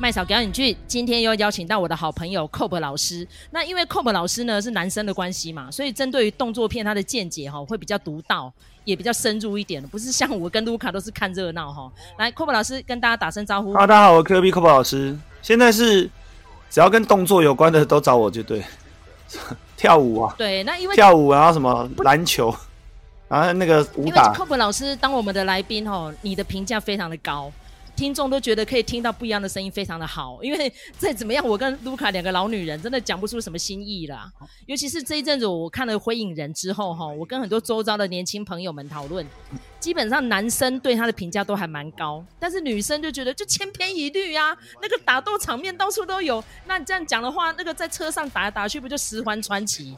麦嫂表演剧今天又邀请到我的好朋友 Cob 老师。那因为 Cob 老师呢是男生的关系嘛，所以针对于动作片他的见解哈会比较独到，也比较深入一点，不是像我跟卢卡都是看热闹哈。来，Cob 老师跟大家打声招呼。哈，大家好，我 Q B Cob 老师。现在是只要跟动作有关的都找我就对。跳舞啊，对，那因为跳舞然后什么篮球，然后那个武打。因为 Cob 老师当我们的来宾哦，你的评价非常的高。听众都觉得可以听到不一样的声音，非常的好。因为再怎么样，我跟卢卡两个老女人真的讲不出什么新意啦。尤其是这一阵子，我看了《灰影人》之后，哈，我跟很多周遭的年轻朋友们讨论，基本上男生对他的评价都还蛮高，但是女生就觉得就千篇一律啊。那个打斗场面到处都有，那你这样讲的话，那个在车上打来打去，不就十环传奇？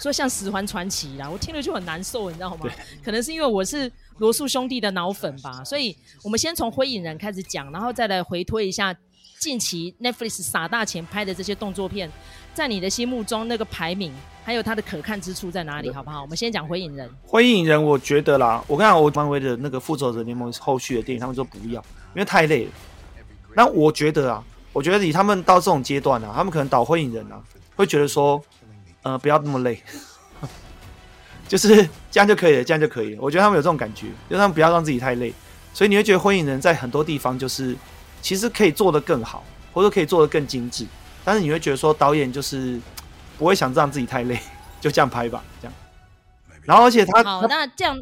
说像十环传奇啦，我听了就很难受，你知道吗？可能是因为我是。罗素兄弟的脑粉吧，所以我们先从《灰影人》开始讲，然后再来回推一下近期 Netflix 撒大钱拍的这些动作片，在你的心目中那个排名，还有它的可看之处在哪里，好不好？我们先讲《灰影人》。《灰影人》，我觉得啦，我跟你讲，我漫威的那个复仇者联盟后续的电影，他们说不要，因为太累了。那我觉得啊，我觉得以他们到这种阶段啊，他们可能导《灰影人》啊，会觉得说，呃，不要那么累。就是这样就可以了，这样就可以了。我觉得他们有这种感觉，就是他们不要让自己太累，所以你会觉得《灰影人》在很多地方就是其实可以做得更好，或者可以做得更精致。但是你会觉得说导演就是不会想让自己太累，就这样拍吧，这样。然后而且他好，那这样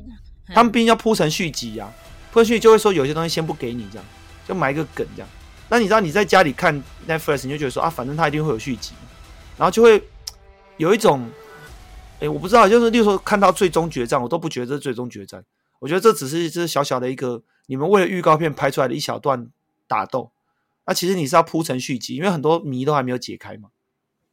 他们毕竟要铺成续集啊，铺成续集就会说有些东西先不给你，这样就埋一个梗这样。那你知道你在家里看 Netflix，你就觉得说啊，反正他一定会有续集，然后就会有一种。我不知道，就是例如说看到最终决战，我都不觉得这是最终决战。我觉得这只是一只小小的一个你们为了预告片拍出来的一小段打斗。那其实你是要铺成续集，因为很多谜都还没有解开嘛。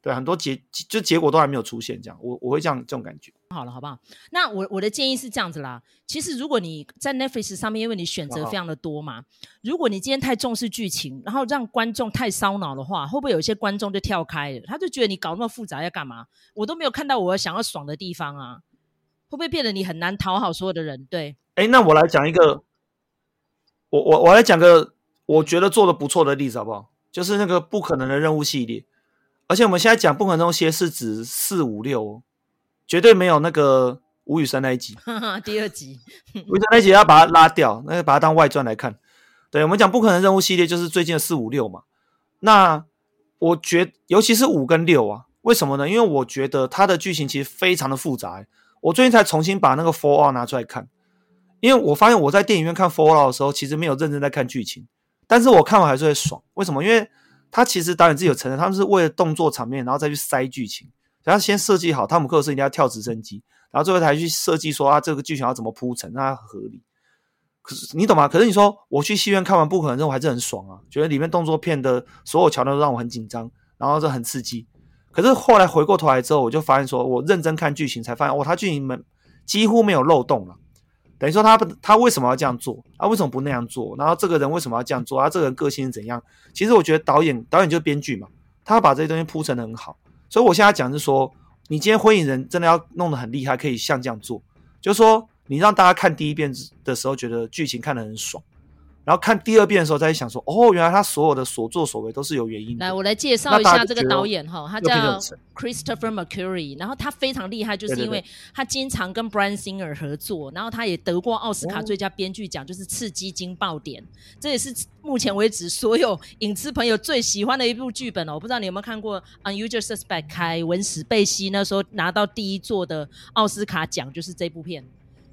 对，很多结就结果都还没有出现，这样我我会这样这种感觉。好了，好不好？那我我的建议是这样子啦。其实如果你在 Netflix 上面，因为你选择非常的多嘛，如果你今天太重视剧情，然后让观众太烧脑的话，会不会有一些观众就跳开了？他就觉得你搞那么复杂要干嘛？我都没有看到我想要爽的地方啊，会不会变得你很难讨好所有的人？对。哎，那我来讲一个，我我我来讲个我觉得做的不错的例子好不好？就是那个不可能的任务系列。而且我们现在讲不可能系列是指四五六哦，绝对没有那个吴宇森那一集。第二集，吴宇森那一集要把它拉掉，那个把它当外传来看。对，我们讲不可能任务系列就是最近的四五六嘛。那我觉尤其是五跟六啊，为什么呢？因为我觉得它的剧情其实非常的复杂。我最近才重新把那个 Fallout 拿出来看，因为我发现我在电影院看 Fallout 的时候，其实没有认真在看剧情，但是我看完还是会爽。为什么？因为他其实导演自己有承认，他们是为了动作场面，然后再去塞剧情。然后先设计好，汤姆克鲁斯一定要跳直升机，然后最后才去设计说啊，这个剧情要怎么铺陈，让它合理。可是你懂吗？可是你说我去戏院看完《不可能任务》还是很爽啊，觉得里面动作片的所有桥段都让我很紧张，然后就很刺激。可是后来回过头来之后，我就发现说，我认真看剧情才发现，哦，他剧情没几乎没有漏洞了。等于说他他为什么要这样做？他、为什么不那样做？然后这个人为什么要这样做？他、这个人个性是怎样？其实我觉得导演导演就是编剧嘛，他把这些东西铺陈的很好。所以我现在讲是说，你今天《婚影人》真的要弄得很厉害，可以像这样做，就是说你让大家看第一遍的时候觉得剧情看得很爽。然后看第二遍的时候，再想说，哦，原来他所有的所作所为都是有原因的。来，我来介绍一下这个导演哈，他叫 Christopher McQuarrie，然后他非常厉害，就是因为他经常跟 Brian Singer 合作，然后他也得过奥斯卡最佳编剧奖，就是《刺激惊爆点》，这也是目前为止所有影视朋友最喜欢的一部剧本哦。我不知道你有没有看过《Unusual Suspect》，凯文史贝西那时候拿到第一座的奥斯卡奖，就是这部片。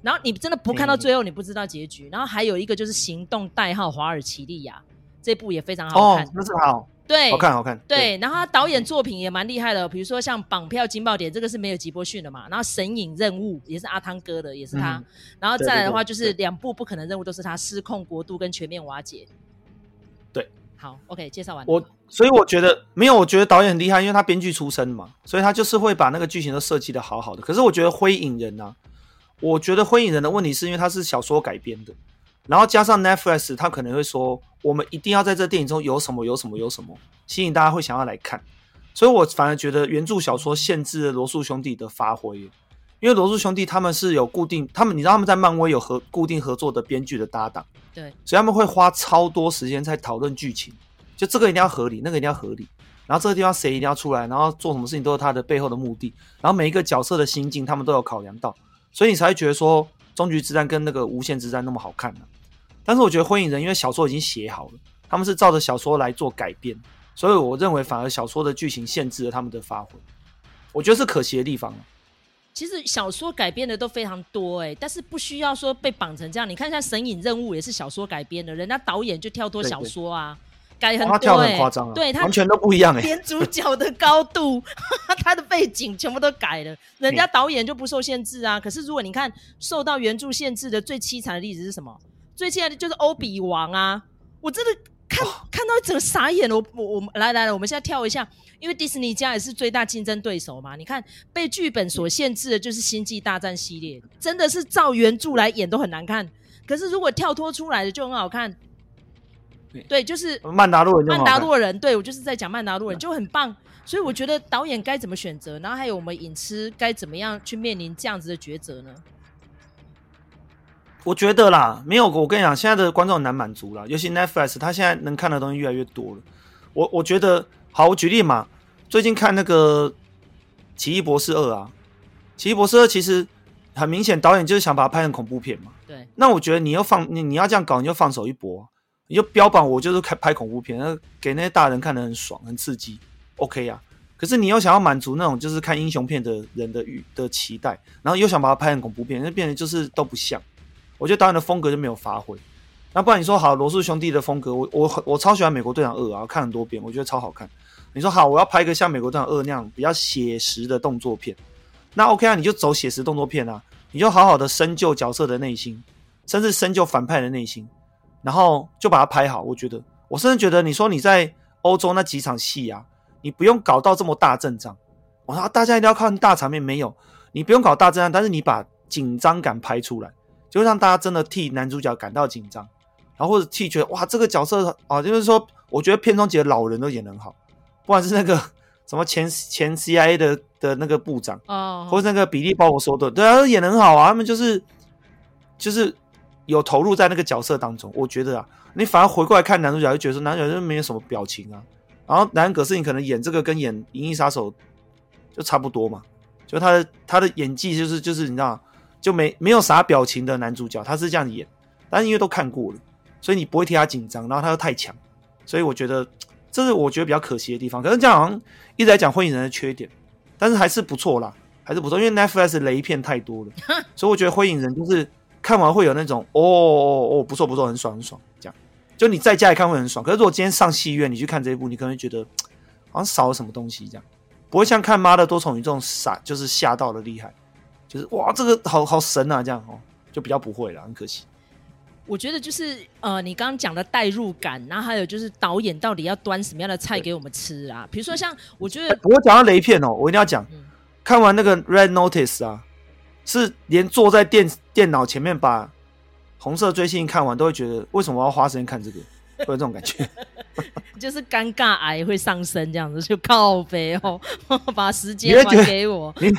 然后你真的不看到最后，你不知道结局。嗯、然后还有一个就是《行动代号华尔奇利亚》，这部也非常好看。哦，那是好，对，好看好看。对，对，然后他导演作品也蛮厉害的，比如说像《绑票惊爆点》，这个是没有吉波逊的嘛。然后《神隐任务》也是阿汤哥的，也是他。嗯、然后再来的话就是两部不可能任务都是他，《失控国度》跟《全面瓦解》。对，好，OK，介绍完。我所以我觉得没有，我觉得导演很厉害，因为他编剧出身嘛，所以他就是会把那个剧情都设计的好好的。可是我觉得《灰影人》呢。我觉得《灰影人》的问题是因为它是小说改编的，然后加上 Netflix，他可能会说我们一定要在这电影中有什么有什么有什么，吸引大家会想要来看，所以我反而觉得原著小说限制了罗素兄弟的发挥，因为罗素兄弟他们是有固定，他们你知道他们在漫威有合固定合作的编剧的搭档，对，所以他们会花超多时间在讨论剧情，就这个一定要合理，那个一定要合理，然后这个地方谁一定要出来，然后做什么事情都是他的背后的目的，然后每一个角色的心境他们都有考量到，所以你才会觉得说终局之战跟那个无限之战那么好看呢、啊。但是我觉得火影人因为小说已经写好了，他们是照着小说来做改编，所以我认为反而小说的剧情限制了他们的发挥，我觉得是可惜的地方。其实小说改编的都非常多哎、欸，但是不需要说被绑成这样。你看一下《神隐任务》也是小说改编的，人家导演就跳脱小说啊，对对改很多、欸，他跳很夸张啊，对他完全都不一样哎、欸，连主角的高度、他的背景全部都改了，人家导演就不受限制啊。可是如果你看受到原著限制的最凄惨的例子是什么？最凄惨的就是欧比王啊，我真的。看看到整个傻眼了，我我我们来来来，我们现在跳一下，因为迪士尼家也是最大竞争对手嘛。你看被剧本所限制的就是《星际大战》系列，真的是照原著来演都很难看。可是如果跳脱出来的就很好看。对，就是曼达洛人，曼达洛人，对我就是在讲曼达洛人就很棒。所以我觉得导演该怎么选择，然后还有我们影痴该怎么样去面临这样子的抉择呢？我觉得啦，没有我跟你讲，现在的观众很难满足了，尤其 Netflix，他现在能看的东西越来越多了。我我觉得，好，我举例嘛，最近看那个《奇异博士二》啊，《奇异博士二》其实很明显，导演就是想把它拍成恐怖片嘛。对。那我觉得你要放你你要这样搞，你就放手一搏，你就标榜我就是开拍恐怖片，那给那些大人看得很爽很刺激，OK 啊。可是你又想要满足那种就是看英雄片的人的欲的期待，然后又想把它拍成恐怖片，那变成就是都不像。我觉得导演的风格就没有发挥，那不然你说好罗素兄弟的风格，我我我超喜欢美国队长二啊，看很多遍，我觉得超好看。你说好，我要拍一个像美国队长二那样比较写实的动作片，那 OK 啊，你就走写实动作片啊，你就好好的深究角色的内心，甚至深究反派的内心，然后就把它拍好。我觉得，我甚至觉得，你说你在欧洲那几场戏啊，你不用搞到这么大阵仗，我说大家一定要看大场面，没有，你不用搞大阵仗，但是你把紧张感拍出来。就让大家真的替男主角感到紧张，然后或者替觉得哇，这个角色啊，就是说，我觉得片中几个老人都演得很好，不管是那个 什么前前 CIA 的的那个部长哦，或者那个比利鲍罗索特，对啊，演得很好啊，他们就是就是有投入在那个角色当中。我觉得啊，你反而回过来看男主角，就觉得男主角就没有什么表情啊。然后莱恩·葛斯你可能演这个跟演《银翼杀手》就差不多嘛，就他的他的演技就是就是你知道。就没没有啥表情的男主角，他是这样演，但是因为都看过了，所以你不会替他紧张，然后他又太强，所以我觉得这是我觉得比较可惜的地方。可是这样好像一直在讲灰影人的缺点，但是还是不错啦，还是不错，因为 Netflix 雷片太多了，所以我觉得灰影人就是看完会有那种哦哦哦不错不错，很爽很爽这样。就你在家里看会很爽，可是如果今天上戏院你去看这一部，你可能会觉得 好像少了什么东西这样，不会像看妈的多重宇宙傻，就是吓到的厉害。就是哇，这个好好神啊，这样哦，就比较不会了，很可惜。我觉得就是呃，你刚刚讲的代入感，然后还有就是导演到底要端什么样的菜给我们吃啊？比如说像我觉得，我讲到雷片哦，我一定要讲，嗯、看完那个 Red Notice 啊，是连坐在电电脑前面把红色追星看完，都会觉得为什么我要花时间看这个？会有这种感觉，就是尴尬癌会上升这样子，就靠北哦，把时间还给我。你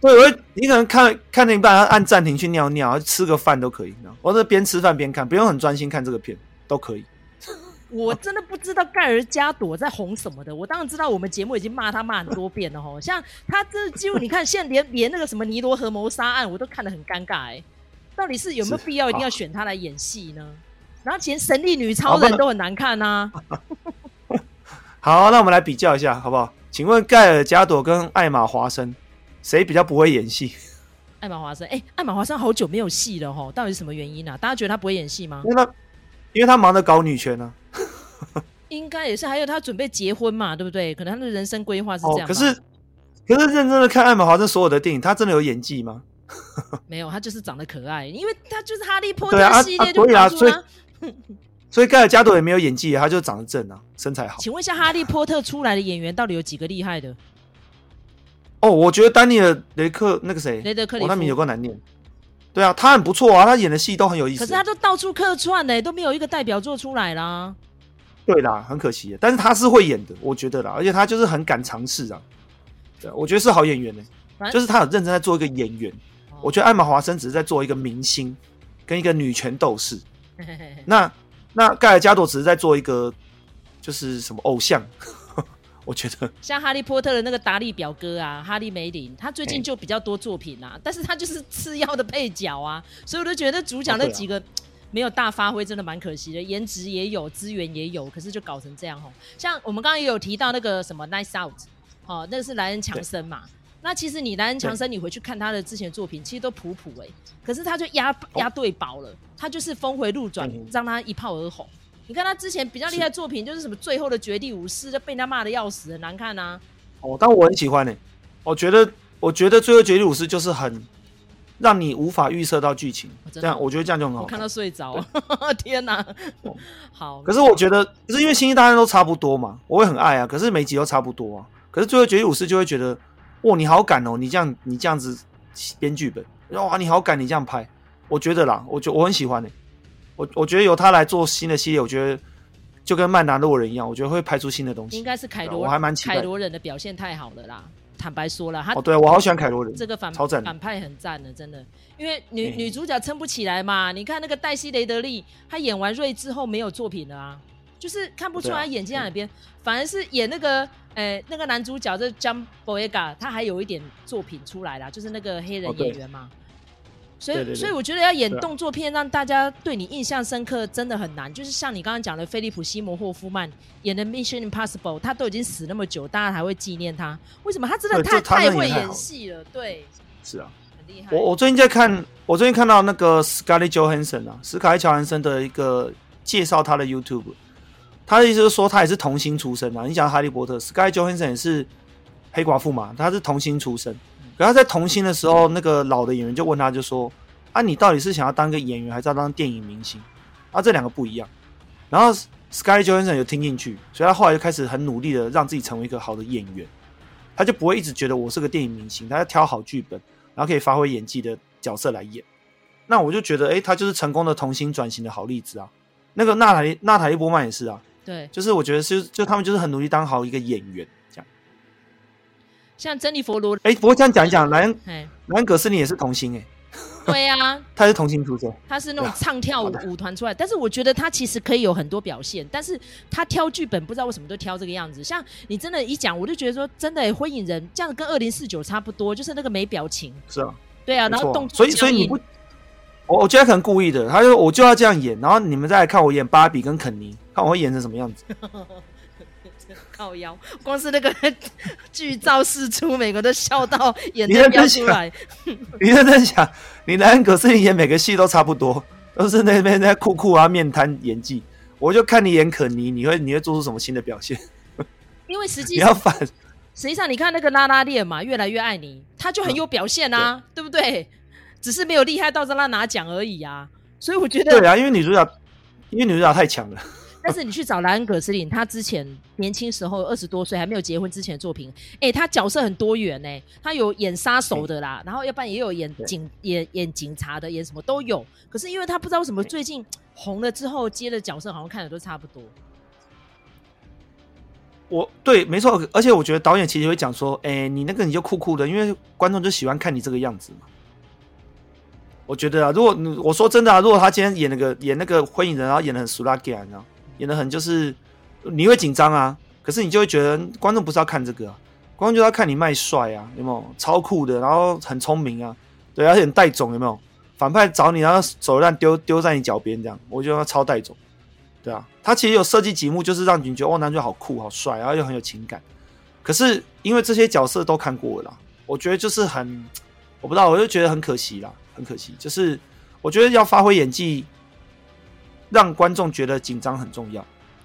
对，我你可能看看那一半，按暂停去尿尿，吃个饭都可以。或者边吃饭边看，不用很专心看这个片都可以。我真的不知道盖尔加朵在红什么的。我当然知道，我们节目已经骂他骂很多遍了吼。像他这几乎你看，现在连连那个什么尼罗河谋杀案，我都看得很尴尬哎。到底是有没有必要一定要选他来演戏呢？然后前神力女超人都很难看呐。好，那我们来比较一下好不好？请问盖尔加朵跟艾玛华生。谁比较不会演戏？艾玛华森，哎、欸，艾玛华森好久没有戏了齁，到底是什么原因呢、啊？大家觉得他不会演戏吗？因为他，因为他忙着搞女权呢、啊。应该也是，还有他准备结婚嘛，对不对？可能他的人生规划是这样、哦。可是，可是认真的看艾玛华森所有的电影，他真的有演技吗？没有，他就是长得可爱，因为他就是哈利波特系列就啊，所以啊，所以盖尔加朵也没有演技，他就长得正啊，身材好。请问一下，哈利波特出来的演员到底有几个厉害的？哦，我觉得丹尼尔雷克那个谁，雷德克里夫，哦、他名有够难念。对啊，他很不错啊，他演的戏都很有意思。可是他都到处客串呢，都没有一个代表作出来啦。对啦，很可惜，但是他是会演的，我觉得啦，而且他就是很敢尝试啊。对，我觉得是好演员呢，正就是他很认真在做一个演员。哦、我觉得艾玛华森只是在做一个明星，跟一个女权斗士。那那盖尔加朵只是在做一个就是什么偶像。我觉得像哈利波特的那个达利表哥啊，哈利梅林，他最近就比较多作品啊，欸、但是他就是次要的配角啊，所以我都觉得主角那几个没有大发挥，真的蛮可惜的。颜值也有，资源也有，可是就搞成这样吼。像我们刚刚也有提到那个什么《Nice Out》，哦，那个是莱恩强森嘛。那其实你莱恩强森，你回去看他的之前作品，其实都普普哎、欸，可是他就压压对宝了，他就是峰回路转，让他一炮而红。你看他之前比较厉害的作品，就是什么《最后的绝地武士》，就被人家骂的要死，很难看啊。哦，但我很喜欢呢、欸。我觉得，我觉得《最后绝地武士》就是很让你无法预测到剧情，哦、这样我觉得这样就很好看。我看到睡着，天哪！哦、好。可是我觉得，可是因为《星际大战》都差不多嘛，我会很爱啊。可是每集都差不多啊。可是《最后绝地武士》就会觉得，哇，你好敢哦！你这样，你这样子编剧本，哇，你好敢，你这样拍，我觉得啦，我觉我很喜欢呢、欸。我我觉得由他来做新的系列，我觉得就跟曼达洛人一样，我觉得会拍出新的东西。应该是凯罗，我还蛮期待。凯罗人的表现太好了啦，坦白说了，他哦，对我好喜欢凯罗人，这个反超赞，反派很赞的，真的。因为女女主角撑不起来嘛，你看那个黛西雷德利，她演完瑞之后没有作品了啊，就是看不出来演技在哪边，反而是演那个呃那个男主角这 Jam Boyega，他还有一点作品出来啦，就是那个黑人演员嘛。所以，对对对，所以我觉得要演动作片，让大家对你印象深刻，真的很难。就是像你刚刚讲的，菲利普·西摩霍夫曼演的《Mission Impossible》，他都已经死那么久，大家还会纪念他？为什么？他真的太太会演戏了。对，是啊，很厉害。我我最近在看，我最近看到那个 Scarlett Johansson 啊，斯卡利·乔韩森的一个介绍他的 YouTube，他的意思是说他也是童星出身啊。你讲哈利波特，Scarlett Johansson 也是黑寡妇嘛，他是童星出身。可他在童星的时候，那个老的演员就问他，就说：“啊，你到底是想要当个演员，还是要当电影明星？啊，这两个不一样。”然后 Scarlett Johansson 有听进去，所以他后来就开始很努力的让自己成为一个好的演员。他就不会一直觉得我是个电影明星，他要挑好剧本，然后可以发挥演技的角色来演。那我就觉得，哎，他就是成功的童星转型的好例子啊。那个娜塔莉娜塔莉波曼也是啊，对，就是我觉得是就他们就是很努力当好一个演员。像珍妮佛罗，哎、欸，不过这样讲一讲，莱恩，莱恩葛斯林也是童星哎，对呀、啊，他是童星出身，他是那种唱跳舞舞团出来，但是我觉得他其实可以有很多表现，但是他挑剧本不知道为什么都挑这个样子。像你真的，一讲我就觉得说，真的，火影人这样跟二零四九差不多，就是那个没表情，是啊，对啊，然后动作，所以所以你不，我我觉得可能故意的，他就我就要这样演，然后你们再来看我演芭比跟肯尼，看我会演成什么样子。靠腰，光是那个 剧照释出，每个都笑到 眼泪飙出来。你认真想，你莱恩葛斯林演每个戏都差不多，都是那边在酷酷啊、面瘫演技。我就看你演可妮，你会你会做出什么新的表现？因为实际上 你要反，实际上你看那个拉拉链嘛，越来越爱你，他就很有表现啊，对，对不对？只是没有厉害到让他拿奖而已啊。所以我觉得，对啊，因为女主角，因为女主角太强了。但是你去找莱恩·葛斯林，他之前年轻时候二十多岁还没有结婚之前的作品，哎、欸，他角色很多元呢、欸。他有演杀手的啦，然后要不然也有演警演演警察的，演什么都有。可是因为他不知道为什么最近红了之后接的角色好像看的都差不多。我对，没错，而且我觉得导演其实会讲说，哎、欸，你那个你就酷酷的，因为观众就喜欢看你这个样子嘛。我觉得啊，如果我说真的啊，如果他今天演那个演那个火影人，然后演的很俗辣 gay 啊。演得很就是你会紧张啊，可是你就会觉得观众不是要看这个，观众就要看你卖帅啊，有没有？超酷的，然后很聪明啊，对，而且很带种，有没有？反派找你，然后手榴弹丢丢在你脚边这样，我觉得他超带种，对啊，他其实有设计几幕就是让你觉得哦，男主好酷好帅，然后又很有情感，可是因为这些角色都看过了啦，我觉得就是很我不知道，我就觉得很可惜啦，很可惜，就是我觉得要发挥演技。让观众觉得紧张很重要，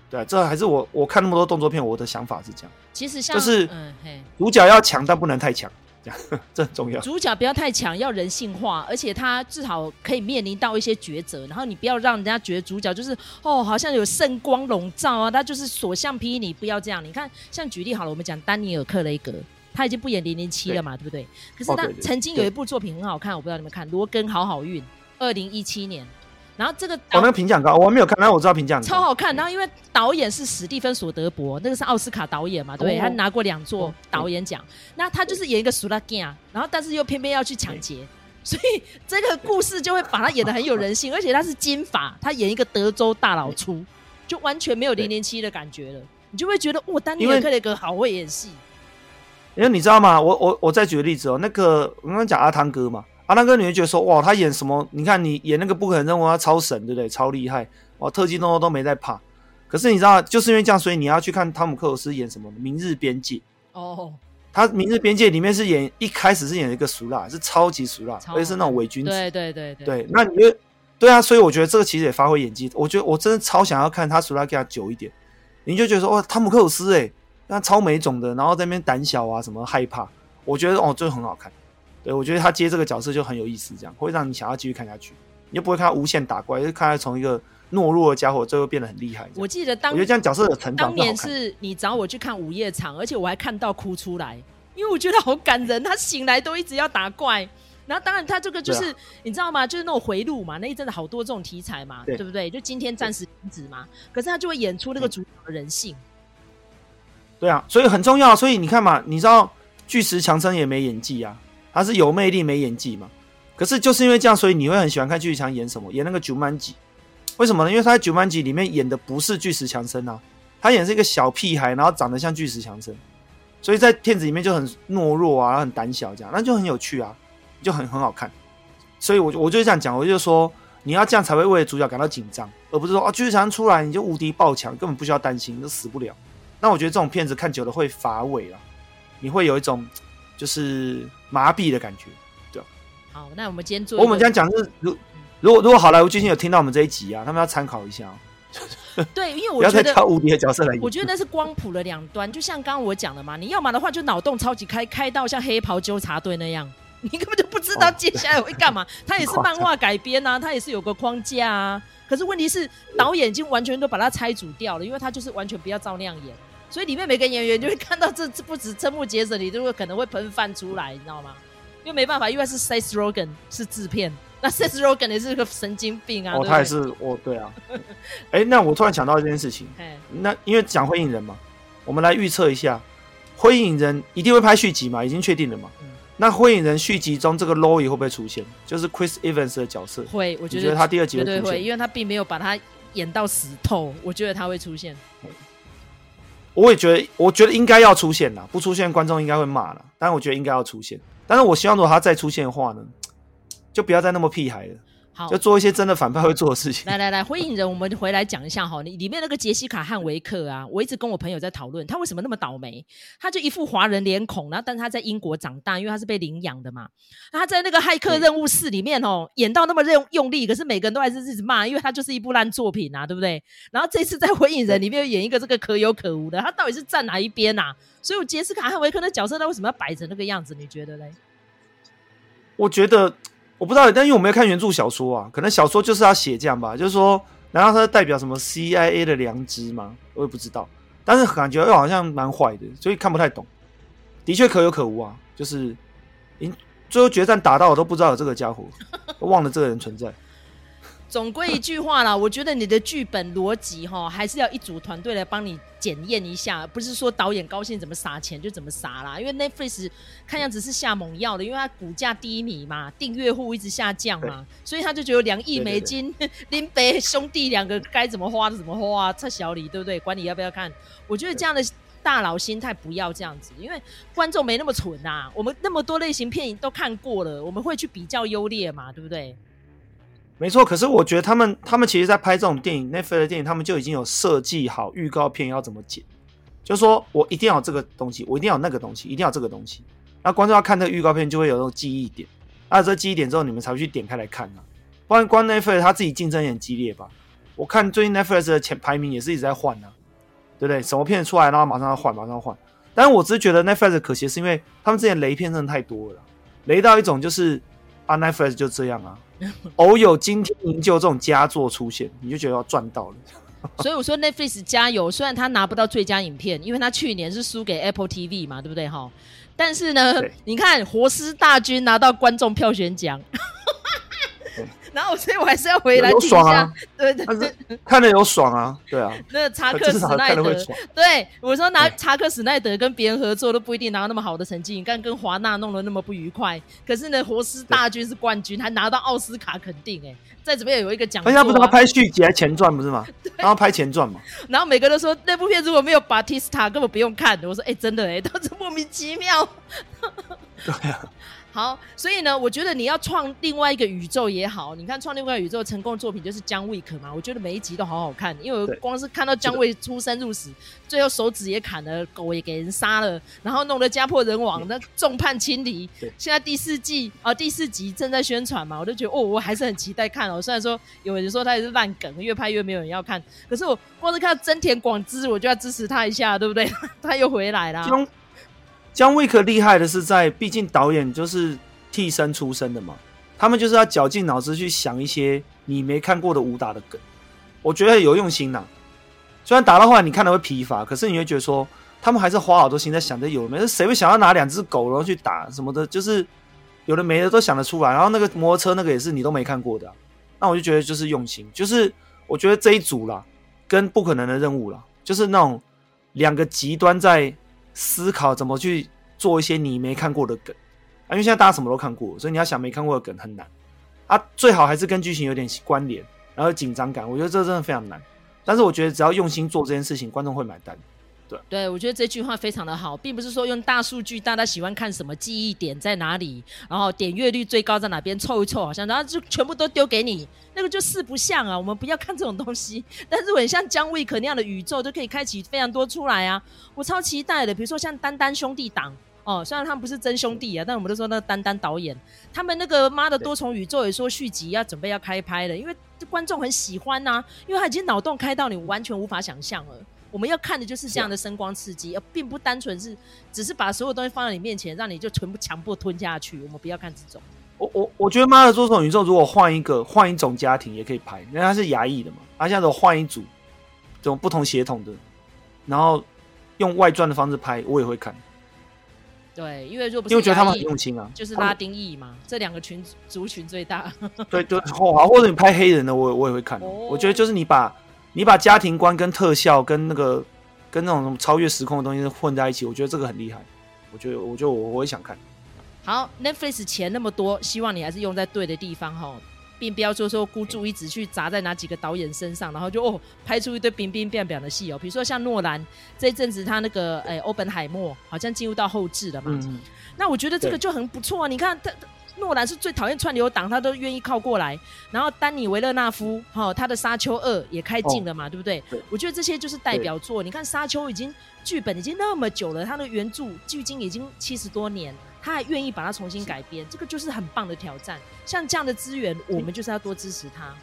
对，这还是我我看那么多动作片，我的想法是这样。其实像就是，嗯，嘿，主角要强，但不能太强，这样 这很重要。主角不要太强，要人性化，而且他至少可以面临到一些抉择。然后你不要让人家觉得主角就是哦，好像有圣光笼罩啊，他就是所向披靡。你不要这样。你看，像举例好了，我们讲丹尼尔·克雷格，他已经不演零零七了嘛，对不对？可是他曾经有一部作品很好看，我不知道你们看《罗根好好运》，二零一七年。然后这个哦，那个评价高，我还没有看，但我知道评价超好看。然后因为导演是史蒂芬·索德伯，那个是奥斯卡导演嘛，对不对？他拿过两座导演奖。那他就是演一个苏拉吉亚，然后但是又偏偏要去抢劫，所以这个故事就会把他演的很有人性，而且他是金发，他演一个德州大老粗，就完全没有零零七的感觉了。你就会觉得，哇，丹尼尔·克雷格好会演戏。因为你知道吗？我我我再举个例子哦，那个我刚刚讲阿汤哥嘛，阿汤哥你会觉得说，哇，他演什么？你看你演那个不可能任务，他超神，对不对？超厉害，哇，特技动作都没在怕。可是你知道，就是因为这样，所以你要去看汤姆克鲁斯演什么《明日边界》哦。他《明日边界》里面是演一开始是演一个俗辣，是超级俗辣，而且是那种伪君子。对对对对。对，那你就对啊，所以我觉得这个其实也发挥演技。我觉得我真的超想要看他俗辣给他久一点，你就觉得说，哇，汤姆克鲁斯哎，那超没种的，然后在那边胆小啊，什么害怕。我觉得哦，这很好看。对，我觉得他接这个角色就很有意思，这样会让你想要继续看下去。你又不会看他无限打怪，就看他从一个懦弱的家伙，最后变得很厉害。我记得当我觉得这样角色的成长。当年是你找我去看午夜场，而且我还看到哭出来，因为我觉得好感人。他醒来都一直要打怪，然后当然他这个就是、啊、你知道吗？就是那种回路嘛，那一阵子好多这种题材嘛，对，对不对？就今天暂时停止嘛，可是他就会演出那个主角的人性。对啊，所以很重要。所以你看嘛，你知道。巨石强森也没演技啊，他是有魅力没演技嘛。可是就是因为这样，所以你会很喜欢看巨石强演什么？演那个九满吉，为什么呢？因为他在九满吉里面演的不是巨石强森啊，他演是一个小屁孩，然后长得像巨石强森，所以在片子里面就很懦弱啊，很胆小这样，那就很有趣啊，就很很好看。所以我我就这样讲，我就说你要这样才会为主角感到紧张，而不是说啊巨石强出来你就无敌爆强，根本不需要担心，你都死不了。那我觉得这种片子看久了会乏味啊。你会有一种就是麻痹的感觉，对。好，那我们今天做。我们这样讲是，如如果如果好莱坞最近有听到我们这一集啊，他们要参考一下哦。对，因为我觉得不要再挑无敌的角色来演。我觉得那是光谱的两端，就像刚刚我讲的嘛，你要么的话就脑洞超级开，开到像黑袍纠察队那样，你根本就不知道接下来会干嘛。他、哦、也是漫画改编啊，他也是有个框架啊。可是问题是导演已经完全都把它拆组掉了，因为他就是完全不要照那样演。所以里面每个演员就会看到这这不止瞠目结舌，你都会可能会喷饭出来，你知道吗？因为没办法，因为是 Seth Rogen 是制片，那 Seth Rogen 也是个神经病啊。哦，他也是，哦，对啊。哎、欸，那我突然想到一件事情，那因为讲灰影人嘛，我们来预测一下，灰影人一定会拍续集嘛，已经确定了嘛。嗯、那灰影人续集中这个 Laurie 会不会出现？就是 Chris Evans 的角色会，我觉得，他第二集会出现，会，因为他并没有把他演到死透，我觉得他会出现。我也觉得，我觉得应该要出现啦，不出现观众应该会骂了。但是我觉得应该要出现，但是我希望如果他再出现的话呢，就不要再那么屁孩了。好，就做一些真的反派会做的事情。来来来，灰影人，我们回来讲一下哈。你里面那个杰西卡汉维克啊，我一直跟我朋友在讨论，他为什么那么倒霉？他就一副华人脸孔，然后但是他在英国长大，因为他是被领养的嘛。他在那个骇客任务四里面哦，演到那么用用力，可是每个人都还是一直骂，因为他就是一部烂作品啊，对不对？然后这次在灰影人里面又演一个这个可有可无的，他到底是站哪一边啊？所以，我杰西卡汉维克的角色，他为什么要摆成那个样子？你觉得嘞？我觉得。我不知道，但因为我没有看原著小说啊，可能小说就是他写这样吧，就是说，难道他代表什么 CIA 的良知吗？我也不知道，但是感觉又好像蛮坏的，所以看不太懂。的确可有可无啊，就是，最后决战打到我都不知道有这个家伙，忘了这个人存在。总归一句话啦，我觉得你的剧本逻辑哈，还是要一组团队来帮你检验一下，不是说导演高兴怎么撒钱就怎么撒啦。因为 Netflix 看样子是下猛药的，因为它股价低迷嘛，订阅户一直下降嘛，所以他就觉得两亿美金，林北兄弟两个该怎么花怎么花啊，差小李对不对？管你要不要看，我觉得这样的大佬心态不要这样子，因为观众没那么蠢呐、啊，我们那么多类型片都看过了，我们会去比较优劣嘛，对不对？没错，可是我觉得他们他们其实，在拍这种电影，Netflix 的电影，他们就已经有设计好预告片要怎么剪，就是说我一定要有这个东西，我一定要有那个东西，一定要这个东西。那观众要看这个预告片，就会有那种记忆点。那这记忆点之后，你们才会去点开来看啊。不然，光 Netflix 他自己竞争也很激烈吧？我看最近 Netflix 的前排名也是一直在换啊，对不对？什么片出来，然后马上要换，马上要换。但是我只是觉得 Netflix 可惜是因为他们之前雷片真的太多了，雷到一种就是啊，Netflix 就这样啊。偶有今天营救这种佳作出现，你就觉得要赚到了。所以我说 Netflix 加油，虽然他拿不到最佳影片，因为他去年是输给 Apple TV 嘛，对不对哈？但是呢，你看《活尸大军》拿到观众票选奖，然后所以我还是要回来听一下。啊、对对对，看了有爽啊，对啊。那查克史奈德，对我说拿查克史奈德跟别人合作都不一定拿到那么好的成绩，你看跟华纳弄得那么不愉快，可是呢，活尸大军是冠军，还拿到奥斯卡肯定哎、欸，再怎么样有一个奖、啊。人家不是要拍续集还前传不是吗？然后拍前传嘛。然后每个都说那部片如果没有巴蒂斯塔根本不用看的，我说哎、欸、真的哎、欸，都是莫名其妙。对呀、啊。好，所以呢，我觉得你要创另外一个宇宙也好。你看，创另外一个宇宙成功的作品就是《姜维克》嘛。我觉得每一集都好好看，因为我光是看到姜维出生入死，最后手指也砍了，狗也给人杀了，然后弄得家破人亡，那众叛亲离。现在第四季啊、呃，第四集正在宣传嘛，我就觉得哦，我还是很期待看哦。虽然说有人说他也是烂梗，越拍越没有人要看，可是我光是看到真田广之，我就要支持他一下，对不对？他又回来了。姜姜维克厉害的是在，毕竟导演就是替身出身的嘛，他们就是要绞尽脑汁去想一些你没看过的武打的梗，我觉得有用心呐、虽然打到后来你看的会疲乏，可是你会觉得说他们还是花好多心在想这有没有，谁会想要拿两只狗然后去打什么的，就是有的没的都想得出来。然后那个摩托车那个也是你都没看过的、那我就觉得就是用心，就是我觉得这一组啦，跟不可能的任务啦，就是那种两个极端在。思考怎么去做一些你没看过的梗啊，因为现在大家什么都看过，所以你要想没看过的梗很难啊。最好还是跟剧情有点关联，然后紧张感，我觉得这真的非常难。但是我觉得只要用心做这件事情，观众会买单。对，对，我觉得这句话非常的好，并不是说用大数据，大家喜欢看什么记忆点在哪里，然后点阅率最高在哪边凑一凑，好像然后就全部都丢给你，那个就四不像啊。我们不要看这种东西。但是我很像姜维可那样的宇宙，都可以开启非常多出来啊。我超期待的，比如说像丹丹兄弟党哦，虽然他们不是真兄弟啊，但我们都说那丹丹导演，他们那个妈的多重宇宙也说续集要准备要开拍了，因为观众很喜欢呐、啊，因为他已经脑洞开到你完全无法想象了。我们要看的就是这样的声光刺激，而并不单纯是只是把所有东西放在你面前，让你就全部强迫吞下去。我们不要看这种。我我我觉得妈的多重宇宙，如果换一个换一种家庭也可以拍，因为他是牙裔的嘛。他现在都换一组这种不同血统的，然后用外传的方式拍，我也会看。对，因为如果不是因为我觉得他们很用心啊，就是拉丁裔嘛，这两个群族群最大。对对，好，或者你拍黑人的，我我也会看。Oh. 我觉得就是你把。你把家庭观跟特效跟那个跟那种什么超越时空的东西混在一起，我觉得这个很厉害。我觉得，我觉得我我也想看。好，Netflix 钱那么多，希望你还是用在对的地方哈，并不要说说孤注一掷去砸在哪几个导演身上，然后就哦拍出一堆冰冰变变的戏哦。比如说像诺兰这一阵子他那个哎欧本海默好像进入到后置了嘛，嗯，那我觉得这个就很不错啊。你看他。诺兰是最讨厌串流党，他都愿意靠过来。然后丹尼维勒纳夫，哈、哦，他的《沙丘二》也开镜了嘛，哦、对不对？对。我觉得这些就是代表作。你看《沙丘》已经剧本已经那么久了，他的原著距今已经七十多年，他还愿意把它重新改编，这个就是很棒的挑战。像这样的资源，我们就是要多支持他，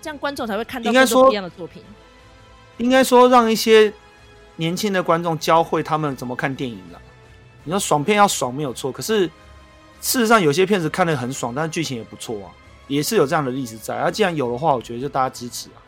这样观众才会看到更多不一样的作品。应该说，让一些年轻的观众教会他们怎么看电影了。你说爽片要爽没有错，可是。事实上，有些片子看得很爽，但是剧情也不错啊，也是有这样的例子在。啊，既然有的话，我觉得就大家支持啊。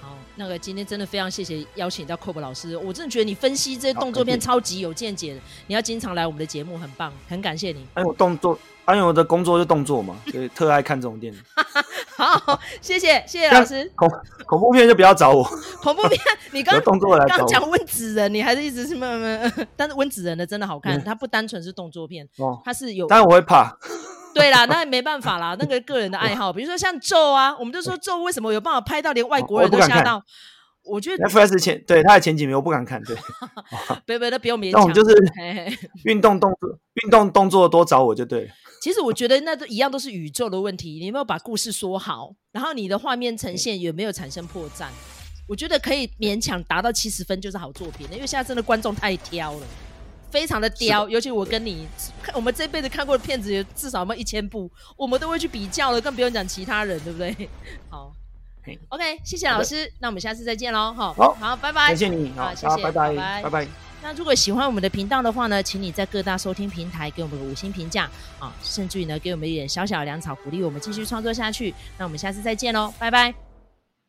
好，那个今天真的非常谢谢邀请到 Cob 老师，我真的觉得你分析这些动作片超级有见解，你要经常来我们的节目，很棒，很感谢你。哎，我动作。因为我的工作就动作嘛，所以特爱看这种电影。好，谢谢谢谢老师。恐恐怖片就不要找我。恐怖片，你刚动作来刚讲温子仁，你还是一直是慢慢。但是温子仁的真的好看，它不单纯是动作片，它是有。但是我会怕。对啦，那也没办法啦，那个个人的爱好，比如说像咒啊，我们就说咒为什么有办法拍到连外国人都吓到？我觉得 F S 前对他的前几名我不敢看，对，别别的不用勉强。那我们就是运动动作，运动动作多找我就对。其实我觉得那都一样，都是宇宙的问题。你有没有把故事说好？然后你的画面呈现有没有产生破绽？我觉得可以勉强达到七十分就是好作品了。因为现在真的观众太挑了，非常的刁。尤其我跟你看，我们这辈子看过的片子有至少有没有一千部，我们都会去比较了，更不用讲其他人，对不对？好。OK，谢谢老师，那我们下次再见喽，哈，好，好，拜拜，谢谢你，好，谢谢，拜拜，拜拜。那如果喜欢我们的频道的话呢，请你在各大收听平台给我们个五星评价啊，甚至于呢，给我们一点小小的粮草，鼓励我们继续创作下去。那我们下次再见喽，拜拜。